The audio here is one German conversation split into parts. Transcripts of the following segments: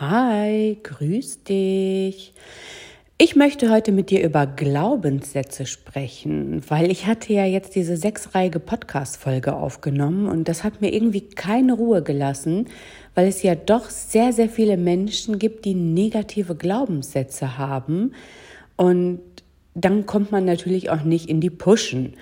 Hi, grüß dich. Ich möchte heute mit dir über Glaubenssätze sprechen, weil ich hatte ja jetzt diese sechsreihige Podcast-Folge aufgenommen und das hat mir irgendwie keine Ruhe gelassen, weil es ja doch sehr, sehr viele Menschen gibt, die negative Glaubenssätze haben und dann kommt man natürlich auch nicht in die Pushen.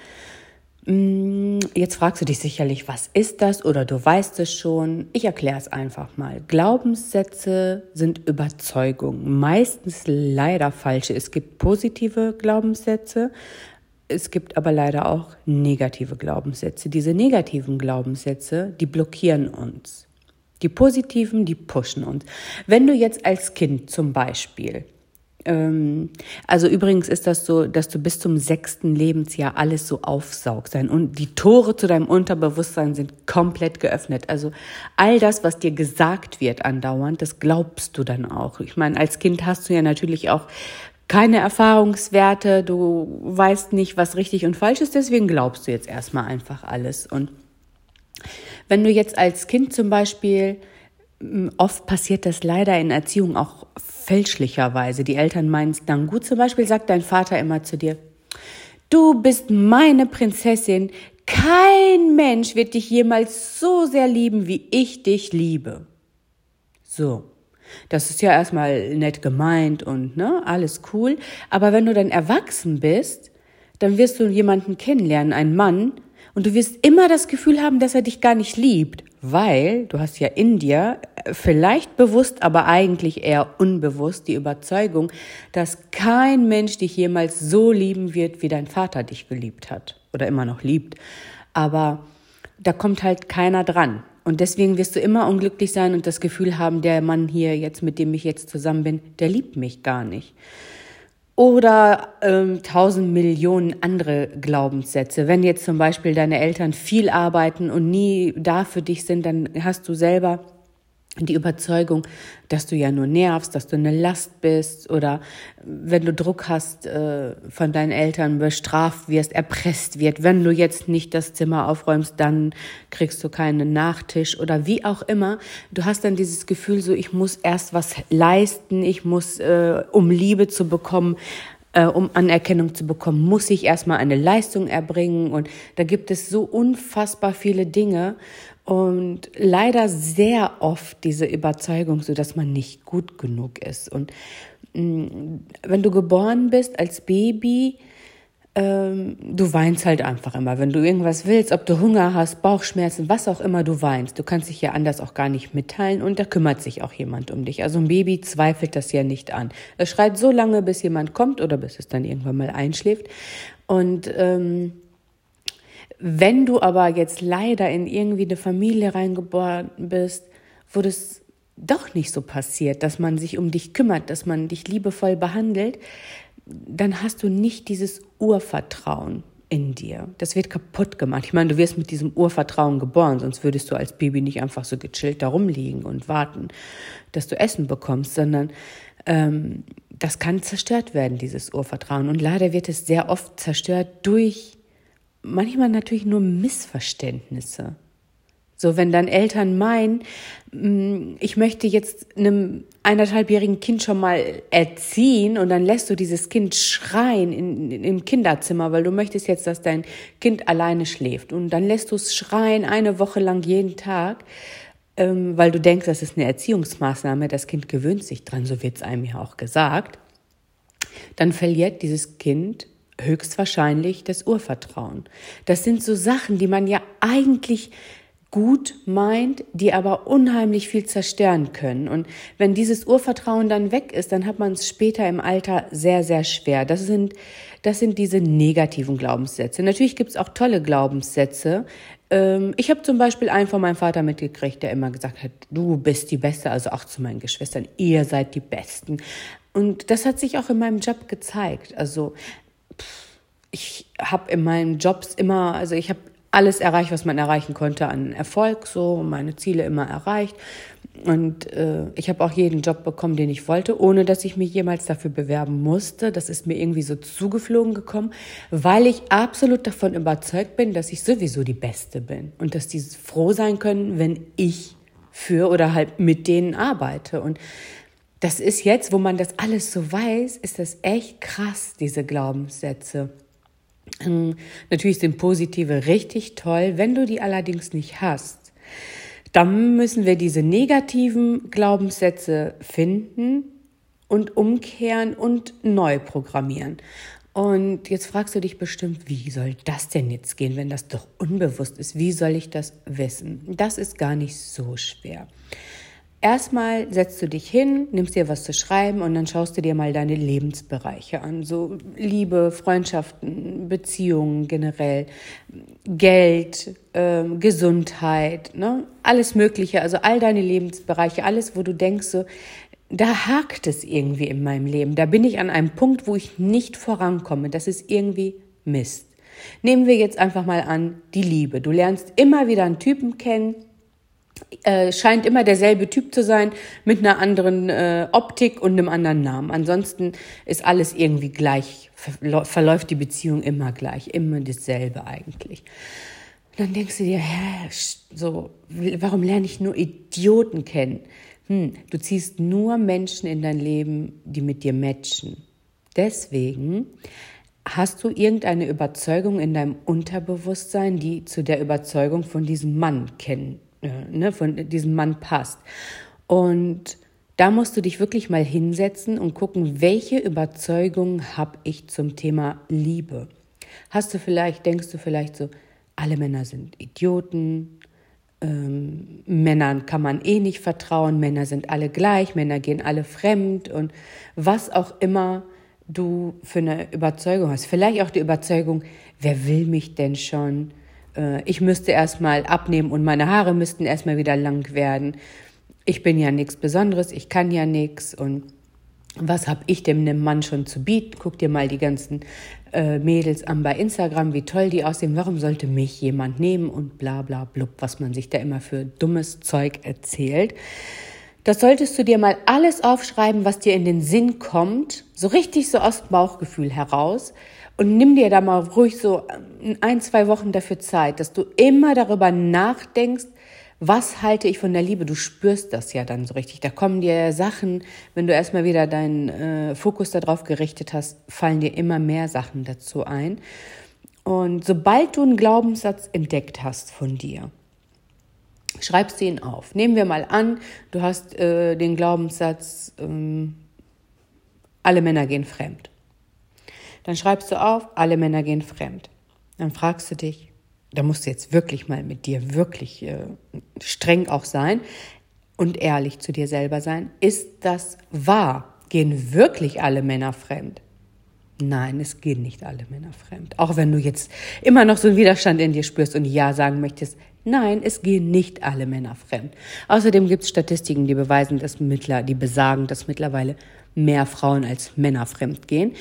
Mm, jetzt fragst du dich sicherlich, was ist das oder du weißt es schon. Ich erkläre es einfach mal. Glaubenssätze sind Überzeugungen, meistens leider falsche. Es gibt positive Glaubenssätze, es gibt aber leider auch negative Glaubenssätze. Diese negativen Glaubenssätze, die blockieren uns. Die positiven, die pushen uns. Wenn du jetzt als Kind zum Beispiel also übrigens ist das so, dass du bis zum sechsten Lebensjahr alles so aufsaugst. Und die Tore zu deinem Unterbewusstsein sind komplett geöffnet. Also all das, was dir gesagt wird andauernd, das glaubst du dann auch. Ich meine, als Kind hast du ja natürlich auch keine Erfahrungswerte, du weißt nicht, was richtig und falsch ist, deswegen glaubst du jetzt erstmal einfach alles. Und wenn du jetzt als Kind zum Beispiel Oft passiert das leider in Erziehung auch fälschlicherweise. Die Eltern meinen es dann gut. Zum Beispiel sagt dein Vater immer zu dir, du bist meine Prinzessin. Kein Mensch wird dich jemals so sehr lieben, wie ich dich liebe. So. Das ist ja erstmal nett gemeint und ne, alles cool. Aber wenn du dann erwachsen bist, dann wirst du jemanden kennenlernen, einen Mann, und du wirst immer das Gefühl haben, dass er dich gar nicht liebt, weil du hast ja in dir vielleicht bewusst, aber eigentlich eher unbewusst die Überzeugung, dass kein Mensch dich jemals so lieben wird, wie dein Vater dich geliebt hat oder immer noch liebt. Aber da kommt halt keiner dran. Und deswegen wirst du immer unglücklich sein und das Gefühl haben, der Mann hier jetzt, mit dem ich jetzt zusammen bin, der liebt mich gar nicht oder ähm, tausend Millionen andere Glaubenssätze. Wenn jetzt zum Beispiel deine Eltern viel arbeiten und nie da für dich sind, dann hast du selber die Überzeugung, dass du ja nur nervst, dass du eine Last bist oder wenn du Druck hast äh, von deinen Eltern, bestraft wirst, erpresst wird. Wenn du jetzt nicht das Zimmer aufräumst, dann kriegst du keinen Nachtisch oder wie auch immer. Du hast dann dieses Gefühl so, ich muss erst was leisten, ich muss, äh, um Liebe zu bekommen, äh, um Anerkennung zu bekommen, muss ich erstmal eine Leistung erbringen. Und da gibt es so unfassbar viele Dinge und leider sehr oft diese Überzeugung, so dass man nicht gut genug ist. Und mh, mm, wenn du geboren bist als Baby, ähm, du weinst halt einfach immer. Wenn du irgendwas willst, ob du Hunger hast, Bauchschmerzen, was auch immer, du weinst. Du kannst dich ja anders auch gar nicht mitteilen und da kümmert sich auch jemand um dich. Also ein Baby zweifelt das ja nicht an. Es schreit so lange, bis jemand kommt oder bis es dann irgendwann mal einschläft. Und ähm, wenn du aber jetzt leider in irgendwie eine Familie reingeboren bist, wo das doch nicht so passiert, dass man sich um dich kümmert, dass man dich liebevoll behandelt, dann hast du nicht dieses Urvertrauen in dir. Das wird kaputt gemacht. Ich meine, du wirst mit diesem Urvertrauen geboren, sonst würdest du als Baby nicht einfach so gechillt da rumliegen und warten, dass du Essen bekommst, sondern ähm, das kann zerstört werden, dieses Urvertrauen. Und leider wird es sehr oft zerstört durch manchmal natürlich nur Missverständnisse. So, wenn dann Eltern meinen, mm, ich möchte jetzt einem eineinhalbjährigen Kind schon mal erziehen und dann lässt du dieses Kind schreien in, in, im Kinderzimmer, weil du möchtest jetzt, dass dein Kind alleine schläft. Und dann lässt du es schreien eine Woche lang jeden Tag, ähm, weil du denkst, das ist eine Erziehungsmaßnahme, das Kind gewöhnt sich dran, so wird es einem ja auch gesagt. Dann verliert dieses Kind höchstwahrscheinlich das Urvertrauen. Das sind so Sachen, die man ja eigentlich gut meint, die aber unheimlich viel zerstören können. Und wenn dieses Urvertrauen dann weg ist, dann hat man es später im Alter sehr, sehr schwer. Das sind, das sind diese negativen Glaubenssätze. Natürlich gibt es auch tolle Glaubenssätze. Ähm, ich habe zum Beispiel einen von meinem Vater mitgekriegt, der immer gesagt hat, du bist die Beste, also auch zu meinen Geschwistern, ihr seid die Besten. Und das hat sich auch in meinem Job gezeigt. Also ich habe in meinen Jobs immer, also ich habe alles erreicht, was man erreichen konnte an Erfolg, so meine Ziele immer erreicht. Und äh, ich habe auch jeden Job bekommen, den ich wollte, ohne dass ich mich jemals dafür bewerben musste. Das ist mir irgendwie so zugeflogen gekommen, weil ich absolut davon überzeugt bin, dass ich sowieso die Beste bin und dass die froh sein können, wenn ich für oder halt mit denen arbeite. Und das ist jetzt, wo man das alles so weiß, ist das echt krass, diese Glaubenssätze. Ähm, natürlich sind positive richtig toll, wenn du die allerdings nicht hast. Dann müssen wir diese negativen Glaubenssätze finden und umkehren und neu programmieren. Und jetzt fragst du dich bestimmt, wie soll das denn jetzt gehen, wenn das doch unbewusst ist? Wie soll ich das wissen? Das ist gar nicht so schwer. Erstmal setzt du dich hin, nimmst dir was zu schreiben und dann schaust du dir mal deine Lebensbereiche an. So Liebe, Freundschaften, Beziehungen generell, Geld, äh, Gesundheit, ne? alles Mögliche. Also all deine Lebensbereiche, alles, wo du denkst, so, da hakt es irgendwie in meinem Leben. Da bin ich an einem Punkt, wo ich nicht vorankomme. Das ist irgendwie Mist. Nehmen wir jetzt einfach mal an, die Liebe. Du lernst immer wieder einen Typen kennen, äh, scheint immer derselbe Typ zu sein, mit einer anderen äh, Optik und einem anderen Namen. Ansonsten ist alles irgendwie gleich, verläuft die Beziehung immer gleich, immer dasselbe eigentlich. Und dann denkst du dir, hä, so, warum lerne ich nur Idioten kennen? hm, du ziehst nur Menschen in dein Leben, die mit dir matchen. Deswegen hast du irgendeine Überzeugung in deinem Unterbewusstsein, die zu der Überzeugung von diesem Mann kennen, ne, von diesem Mann passt. Und da musst du dich wirklich mal hinsetzen und gucken, welche Überzeugung habe ich zum Thema Liebe. Hast du vielleicht, denkst du vielleicht so, alle Männer sind Idioten, ähm, Männern kann man eh nicht vertrauen, Männer sind alle gleich, Männer gehen alle fremd und was auch immer du für eine Überzeugung hast. Vielleicht auch die Überzeugung, wer will mich denn schon? Äh, ich müsste erstmal abnehmen und meine Haare müssten erstmal wieder lang werden. Ich bin ja nichts Besonderes, ich kann ja nichts und was habe ich dem Mann schon zu bieten? Guck dir mal die ganzen äh, Mädels an bei Instagram, wie toll die aussehen. Warum sollte mich jemand nehmen und bla bla blub, was man sich da immer für dummes Zeug erzählt. Das solltest du dir mal alles aufschreiben, was dir in den Sinn kommt, so richtig so aus dem Bauchgefühl heraus und nimm dir da mal ruhig so ein, zwei Wochen dafür Zeit, dass du immer darüber nachdenkst, was halte ich von der Liebe? Du spürst das ja dann so richtig. Da kommen dir Sachen, wenn du erstmal wieder deinen äh, Fokus darauf gerichtet hast, fallen dir immer mehr Sachen dazu ein. Und sobald du einen Glaubenssatz entdeckt hast von dir, schreibst du ihn auf. Nehmen wir mal an, du hast äh, den Glaubenssatz, ähm, alle Männer gehen fremd. Dann schreibst du auf, alle Männer gehen fremd. Dann fragst du dich, da musst du jetzt wirklich mal mit dir wirklich äh, streng auch sein und ehrlich zu dir selber sein. Ist das wahr? Gehen wirklich alle Männer fremd? Nein, es gehen nicht alle Männer fremd. Auch wenn du jetzt immer noch so einen Widerstand in dir spürst und Ja sagen möchtest. Nein, es gehen nicht alle Männer fremd. Außerdem gibt es Statistiken, die beweisen, dass mittler, die besagen, dass mittlerweile mehr Frauen als Männer fremd gehen.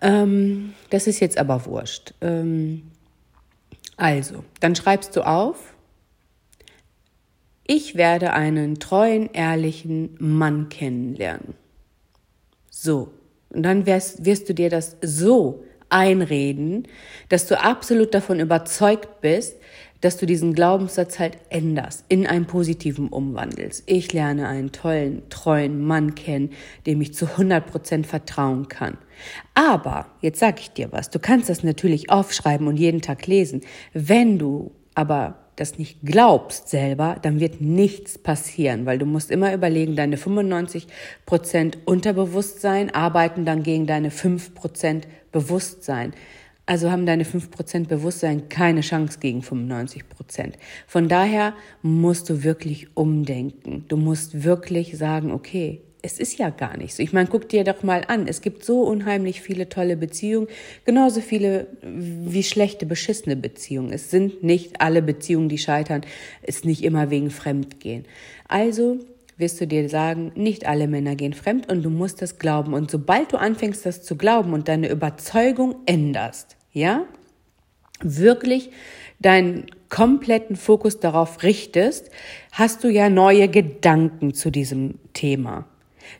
Ähm, das ist jetzt aber wurscht. Ähm, also, dann schreibst du auf, ich werde einen treuen, ehrlichen Mann kennenlernen. So, und dann wirst, wirst du dir das so einreden, dass du absolut davon überzeugt bist, dass du diesen Glaubenssatz halt änderst, in einen positiven umwandelst. Ich lerne einen tollen, treuen Mann kennen, dem ich zu 100 Prozent vertrauen kann. Aber, jetzt sag ich dir was, du kannst das natürlich aufschreiben und jeden Tag lesen. Wenn du aber das nicht glaubst selber, dann wird nichts passieren, weil du musst immer überlegen, deine 95 Prozent Unterbewusstsein arbeiten dann gegen deine 5 Prozent Bewusstsein. Also haben deine 5% Bewusstsein keine Chance gegen 95%. Von daher musst du wirklich umdenken. Du musst wirklich sagen, okay, es ist ja gar nicht so. Ich meine, guck dir doch mal an. Es gibt so unheimlich viele tolle Beziehungen, genauso viele wie schlechte, beschissene Beziehungen. Es sind nicht alle Beziehungen, die scheitern, ist nicht immer wegen Fremdgehen. Also wirst du dir sagen, nicht alle Männer gehen fremd und du musst das glauben. Und sobald du anfängst, das zu glauben und deine Überzeugung änderst, ja, wirklich deinen kompletten Fokus darauf richtest, hast du ja neue Gedanken zu diesem Thema.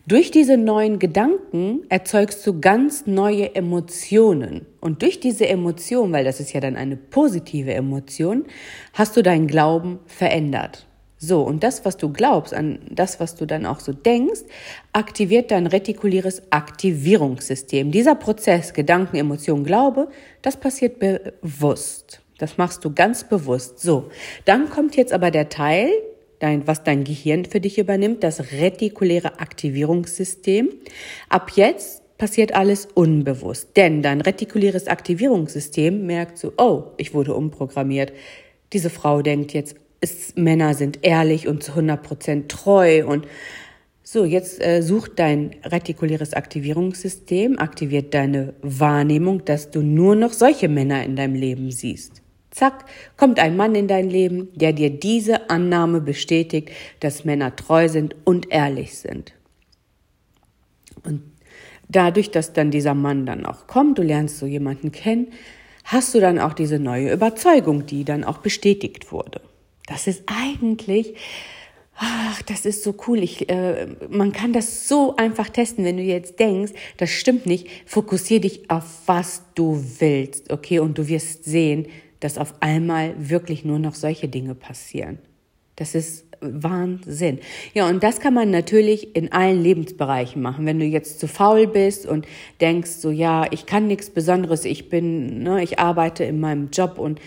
Durch diese neuen Gedanken erzeugst du ganz neue Emotionen. Und durch diese Emotion, weil das ist ja dann eine positive Emotion, hast du deinen Glauben verändert. So, und das, was du glaubst, an das, was du dann auch so denkst, aktiviert dein retikuläres Aktivierungssystem. Dieser Prozess, Gedanken, Emotionen, Glaube, das passiert bewusst. Das machst du ganz bewusst. So, dann kommt jetzt aber der Teil, dein, was dein Gehirn für dich übernimmt, das retikuläre Aktivierungssystem. Ab jetzt passiert alles unbewusst, denn dein retikuläres Aktivierungssystem merkt so, oh, ich wurde umprogrammiert. Diese Frau denkt jetzt, es, Männer sind ehrlich und zu 100 Prozent treu und so, jetzt äh, sucht dein retikuläres Aktivierungssystem, aktiviert deine Wahrnehmung, dass du nur noch solche Männer in deinem Leben siehst. Zack, kommt ein Mann in dein Leben, der dir diese Annahme bestätigt, dass Männer treu sind und ehrlich sind. Und dadurch, dass dann dieser Mann dann auch kommt, du lernst so jemanden kennen, hast du dann auch diese neue Überzeugung, die dann auch bestätigt wurde. Das ist eigentlich, ach, das ist so cool. Ich, äh, man kann das so einfach testen, wenn du jetzt denkst, das stimmt nicht. Fokussier dich auf was du willst, okay? Und du wirst sehen, dass auf einmal wirklich nur noch solche Dinge passieren. Das ist Wahnsinn. Ja, und das kann man natürlich in allen Lebensbereichen machen. Wenn du jetzt zu faul bist und denkst so, ja, ich kann nichts Besonderes, ich bin, ne, ich arbeite in meinem Job und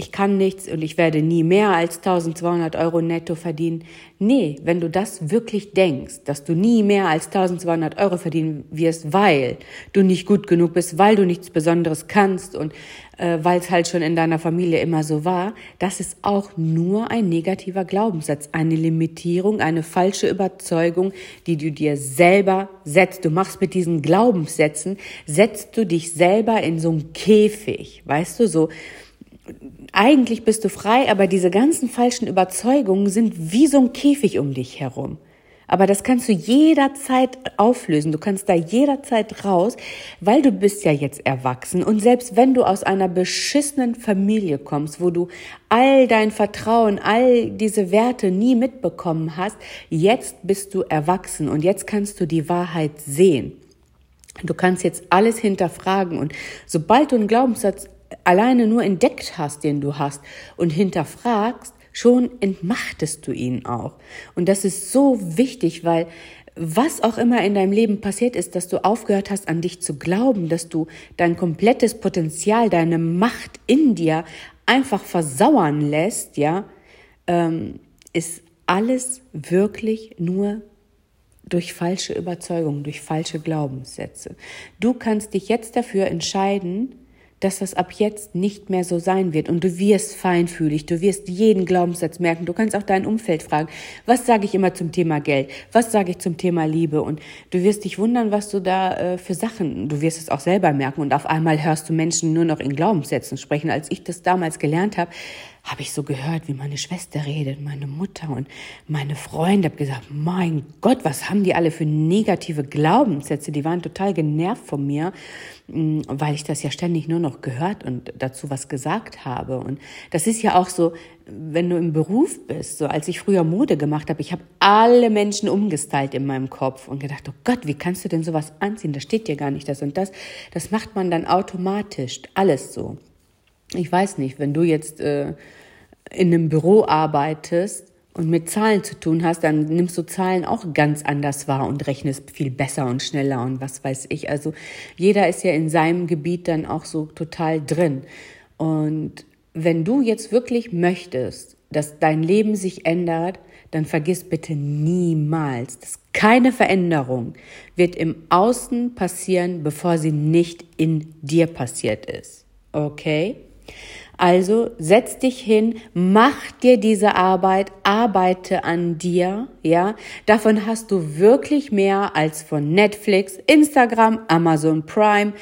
ich kann nichts und ich werde nie mehr als 1200 Euro netto verdienen. Nee, wenn du das wirklich denkst, dass du nie mehr als 1200 Euro verdienen wirst, weil du nicht gut genug bist, weil du nichts Besonderes kannst und äh, weil es halt schon in deiner Familie immer so war, das ist auch nur ein negativer Glaubenssatz, eine Limitierung, eine falsche Überzeugung, die du dir selber setzt. Du machst mit diesen Glaubenssätzen, setzt du dich selber in so einen Käfig, weißt du, so eigentlich bist du frei, aber diese ganzen falschen Überzeugungen sind wie so ein Käfig um dich herum. Aber das kannst du jederzeit auflösen. Du kannst da jederzeit raus, weil du bist ja jetzt erwachsen. Und selbst wenn du aus einer beschissenen Familie kommst, wo du all dein Vertrauen, all diese Werte nie mitbekommen hast, jetzt bist du erwachsen und jetzt kannst du die Wahrheit sehen. Du kannst jetzt alles hinterfragen und sobald du einen Glaubenssatz alleine nur entdeckt hast, den du hast und hinterfragst, schon entmachtest du ihn auch. Und das ist so wichtig, weil was auch immer in deinem Leben passiert ist, dass du aufgehört hast, an dich zu glauben, dass du dein komplettes Potenzial, deine Macht in dir einfach versauern lässt, ja, ähm, ist alles wirklich nur durch falsche Überzeugungen, durch falsche Glaubenssätze. Du kannst dich jetzt dafür entscheiden, dass das ab jetzt nicht mehr so sein wird. Und du wirst feinfühlig, du wirst jeden Glaubenssatz merken, du kannst auch dein Umfeld fragen, was sage ich immer zum Thema Geld, was sage ich zum Thema Liebe? Und du wirst dich wundern, was du da äh, für Sachen, du wirst es auch selber merken. Und auf einmal hörst du Menschen nur noch in Glaubenssätzen sprechen. Als ich das damals gelernt habe, habe ich so gehört, wie meine Schwester redet, meine Mutter und meine Freunde. Habe gesagt, mein Gott, was haben die alle für negative Glaubenssätze? Die waren total genervt von mir, mm, weil ich das ja ständig nur noch gehört und dazu was gesagt habe. Und das ist ja auch so, wenn du im Beruf bist, so als ich früher Mode gemacht habe, ich habe alle Menschen umgestylt in meinem Kopf und gedacht, oh Gott, wie kannst du denn sowas anziehen? Da steht dir gar nicht das und das. Das macht man dann automatisch, alles so ich weiß nicht, wenn du jetzt äh, in einem Büro arbeitest und mit Zahlen zu tun hast, dann nimmst du Zahlen auch ganz anders wahr und rechnest viel besser und schneller und was weiß ich. Also jeder ist ja in seinem Gebiet dann auch so total drin. Und wenn du jetzt wirklich möchtest, dass dein Leben sich ändert, dann vergiss bitte niemals, dass keine Veränderung wird im Außen passieren, bevor sie nicht in dir passiert ist. Okay? Also setz dich hin, mach dir diese Arbeit, arbeite an dir, ja. Davon hast du wirklich mehr als von Netflix, Instagram, Amazon Prime,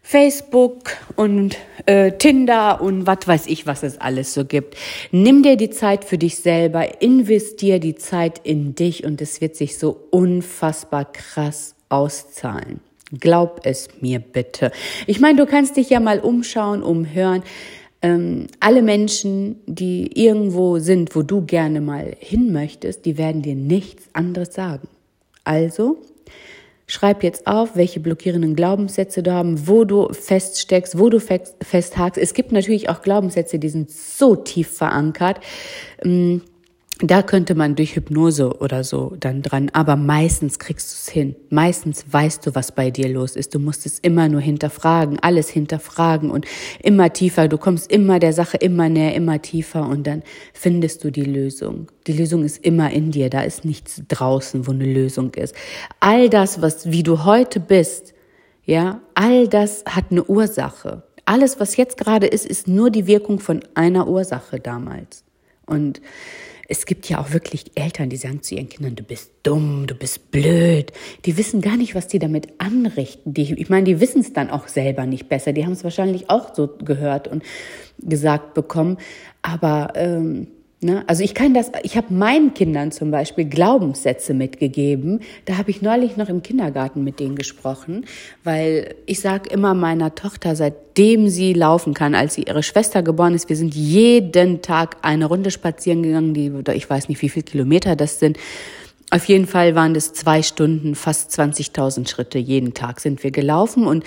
Facebook und äh, Tinder und was weiß ich, was es alles so gibt. Nimm dir die Zeit für dich selber, investier die Zeit in dich und es wird sich so unfassbar krass auszahlen. Glaub es mir bitte. Ich meine, du kannst dich ja mal umschauen, umhören. Ähm, alle Menschen, die irgendwo sind, wo du gerne mal hin möchtest, die werden dir nichts anderes sagen. Also schreib jetzt auf, welche blockierenden Glaubenssätze du haben, wo du feststeckst, wo du festhakst. Es gibt natürlich auch Glaubenssätze, die sind so tief verankert. Ähm, da könnte man durch Hypnose oder so dann dran, aber meistens kriegst du es hin. Meistens weißt du, was bei dir los ist. Du musst es immer nur hinterfragen, alles hinterfragen und immer tiefer. Du kommst immer der Sache immer näher, immer tiefer und dann findest du die Lösung. Die Lösung ist immer in dir. Da ist nichts draußen, wo eine Lösung ist. All das, was, wie du heute bist, ja, all das hat eine Ursache. Alles, was jetzt gerade ist, ist nur die Wirkung von einer Ursache damals. Und es gibt ja auch wirklich Eltern, die sagen zu ihren Kindern, du bist dumm, du bist blöd. Die wissen gar nicht, was die damit anrichten. Die, ich meine, die wissen es dann auch selber nicht besser. Die haben es wahrscheinlich auch so gehört und gesagt bekommen. Aber ähm, Ne? Also ich kann das, ich habe meinen Kindern zum Beispiel Glaubenssätze mitgegeben. Da habe ich neulich noch im Kindergarten mit denen gesprochen, weil ich sage immer meiner Tochter, seitdem sie laufen kann, als sie ihre Schwester geboren ist, wir sind jeden Tag eine Runde spazieren gegangen, die, ich weiß nicht, wie viel Kilometer das sind. Auf jeden Fall waren das zwei Stunden, fast 20.000 Schritte jeden Tag sind wir gelaufen und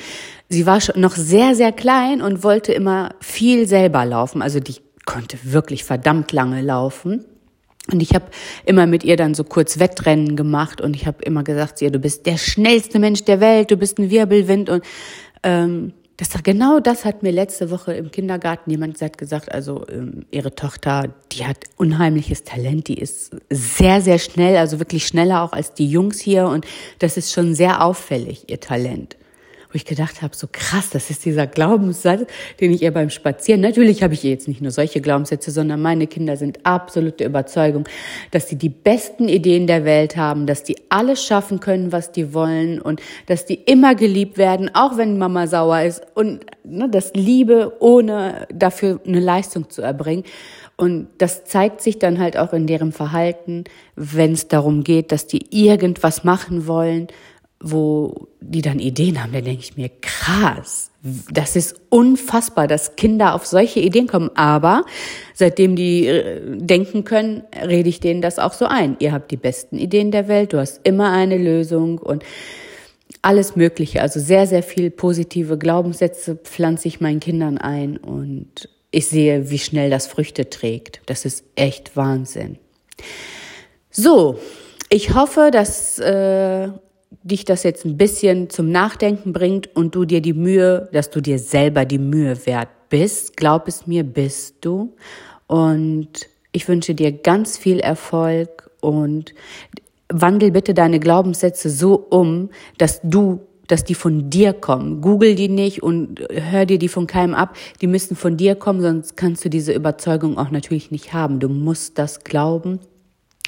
sie war schon noch sehr, sehr klein und wollte immer viel selber laufen. Also die konnte wirklich verdammt lange laufen. Und ich habe immer mit ihr dann so kurz Wettrennen gemacht und ich habe immer gesagt zu ihr, du bist der schnellste Mensch der Welt, du bist ein Wirbelwind. Und ähm, das genau das hat mir letzte Woche im Kindergarten jemand gesagt, also ähm, ihre Tochter, die hat unheimliches Talent, die ist sehr sehr schnell, also wirklich schneller auch als die Jungs hier. Und das ist schon sehr auffällig ihr Talent wo ich gedacht habe, so krass, das ist dieser Glaubenssatz, den ich ihr beim Spazieren, natürlich habe ich ihr jetzt nicht nur solche Glaubenssätze, sondern meine Kinder sind absolute Überzeugung, dass sie die besten Ideen der Welt haben, dass die alles schaffen können, was die wollen und dass die immer geliebt werden, auch wenn Mama sauer ist und ne, das Liebe ohne dafür eine Leistung zu erbringen. Und das zeigt sich dann halt auch in deren Verhalten, wenn es darum geht, dass die irgendwas machen wollen, wo die dann Ideen haben, dann denke ich mir, krass, das ist unfassbar, dass Kinder auf solche Ideen kommen. Aber seitdem die äh, denken können, rede ich denen das auch so ein. Ihr habt die besten Ideen der Welt, du hast immer eine Lösung und alles Mögliche. Also sehr, sehr viel positive Glaubenssätze pflanze ich meinen Kindern ein und ich sehe, wie schnell das Früchte trägt. Das ist echt Wahnsinn. So, ich hoffe, dass äh, dich das jetzt ein bisschen zum Nachdenken bringt und du dir die Mühe, dass du dir selber die Mühe wert bist. Glaub es mir, bist du. Und ich wünsche dir ganz viel Erfolg und wandel bitte deine Glaubenssätze so um, dass du dass die von dir kommen. Google die nicht und hör dir die von keinem ab. Die müssen von dir kommen, sonst kannst du diese Überzeugung auch natürlich nicht haben. Du musst das glauben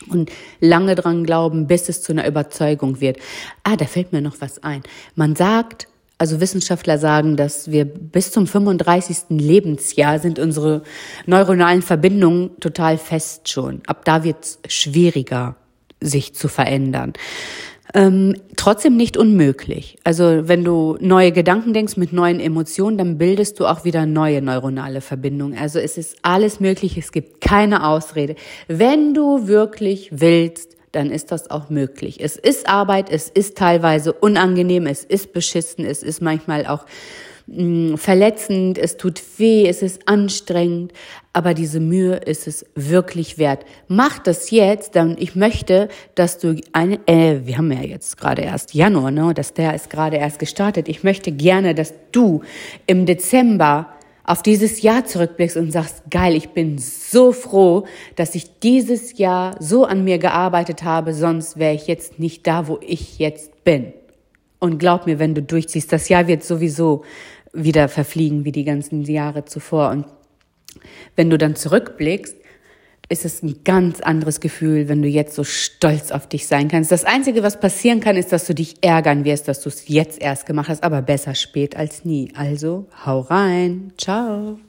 und lange dran glauben, bis es zu einer Überzeugung wird. Ah, da fällt mir noch was ein. Man sagt, also Wissenschaftler sagen, dass wir bis zum 35. Lebensjahr sind unsere neuronalen Verbindungen total fest schon. Ab da wird es schwieriger, sich zu verändern. Ähm, trotzdem nicht unmöglich. Also wenn du neue Gedanken denkst mit neuen Emotionen, dann bildest du auch wieder neue neuronale Verbindungen. Also es ist alles möglich, es gibt keine Ausrede. Wenn du wirklich willst, dann ist das auch möglich. Es ist Arbeit, es ist teilweise unangenehm, es ist beschissen, es ist manchmal auch mm, verletzend, es tut weh, es ist anstrengend, aber diese Mühe ist es wirklich wert. Mach das jetzt, denn ich möchte, dass du eine, äh, wir haben ja jetzt gerade erst Januar, ne, dass der ist gerade erst gestartet. Ich möchte gerne, dass du im Dezember auf dieses Jahr zurückblickst und sagst, geil, ich bin so froh, dass ich dieses Jahr so an mir gearbeitet habe, sonst wäre ich jetzt nicht da, wo ich jetzt bin. Und glaub mir, wenn du durchziehst, das Jahr wird sowieso wieder verfliegen wie die ganzen Jahre zuvor. Und wenn du dann zurückblickst, ist es ein ganz anderes Gefühl, wenn du jetzt so stolz auf dich sein kannst. Das Einzige, was passieren kann, ist, dass du dich ärgern wirst, dass du es jetzt erst gemacht hast, aber besser spät als nie. Also, hau rein. Ciao.